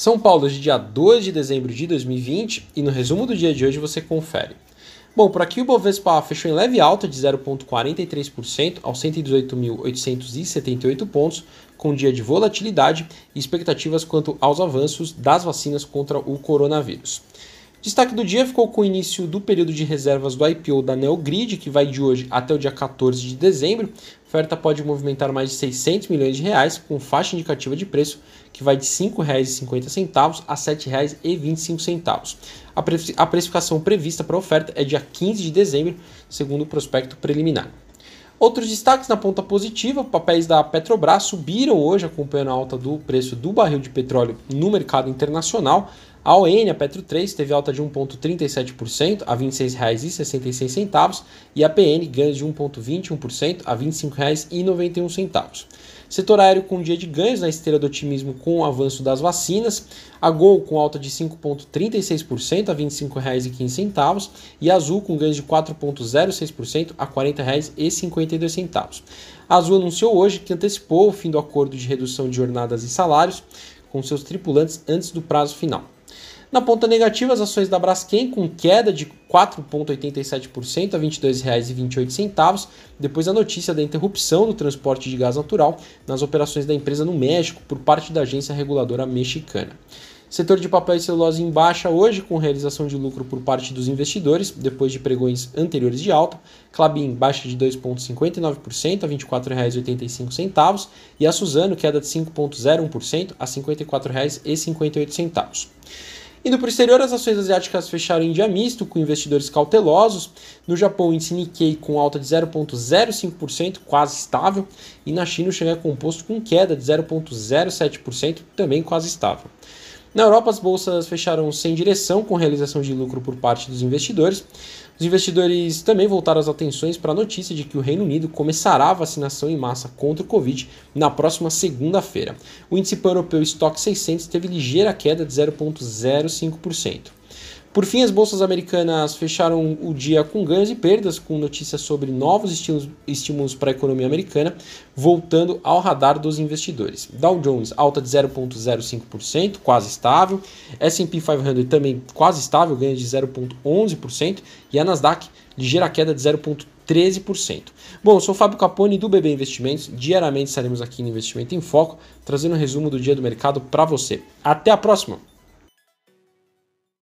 São Paulo, de dia 2 de dezembro de 2020, e no resumo do dia de hoje você confere. Bom, por aqui o Bovespa fechou em leve alta de 0,43% aos 118.878 pontos, com dia de volatilidade e expectativas quanto aos avanços das vacinas contra o coronavírus. Destaque do dia ficou com o início do período de reservas do IPO da Neogrid, que vai de hoje até o dia 14 de dezembro. A oferta pode movimentar mais de 600 milhões de reais, com faixa indicativa de preço que vai de R$ 5,50 a R$ 7,25. A, a precificação prevista para a oferta é dia 15 de dezembro, segundo o prospecto preliminar. Outros destaques na ponta positiva, papéis da Petrobras subiram hoje, acompanhando a alta do preço do barril de petróleo no mercado internacional. A ON, a Petro 3, teve alta de 1,37% a R$ 26,66 e a PN ganhos de 1,21% a R$ 25,91. Setor aéreo com dia de ganhos na esteira do otimismo com o avanço das vacinas. A Gol com alta de 5,36% a R$ 25,15 e a Azul com ganhos de 4,06% a R$ 40,52. A Azul anunciou hoje que antecipou o fim do acordo de redução de jornadas e salários com seus tripulantes antes do prazo final. Na ponta negativa, as ações da Braskem com queda de 4,87% a R$ 22,28, depois da notícia da interrupção do transporte de gás natural nas operações da empresa no México por parte da agência reguladora mexicana. Setor de papel e celulose em baixa hoje, com realização de lucro por parte dos investidores, depois de pregões anteriores de alta. Clabin baixa de 2,59% a R$ 24,85 e a Suzano queda de 5,01% a R$ 54,58. Indo para o exterior, as ações asiáticas fecharam em dia misto, com investidores cautelosos. No Japão, o índice Nikkei com alta de 0,05%, quase estável. E na China, o Xangai Composto com queda de 0,07%, também quase estável. Na Europa, as bolsas fecharam sem direção, com realização de lucro por parte dos investidores. Os investidores também voltaram as atenções para a notícia de que o Reino Unido começará a vacinação em massa contra o Covid na próxima segunda-feira. O índice europeu Stock 600 teve ligeira queda de 0,05%. Por fim, as bolsas americanas fecharam o dia com ganhos e perdas, com notícias sobre novos estímulos, estímulos para a economia americana, voltando ao radar dos investidores. Dow Jones alta de 0,05%, quase estável. S&P 500 também quase estável, ganho de 0,11%. E a Nasdaq, ligeira queda de 0,13%. Bom, eu sou o Fábio Capone do BB Investimentos. Diariamente estaremos aqui no Investimento em Foco, trazendo um resumo do dia do mercado para você. Até a próxima!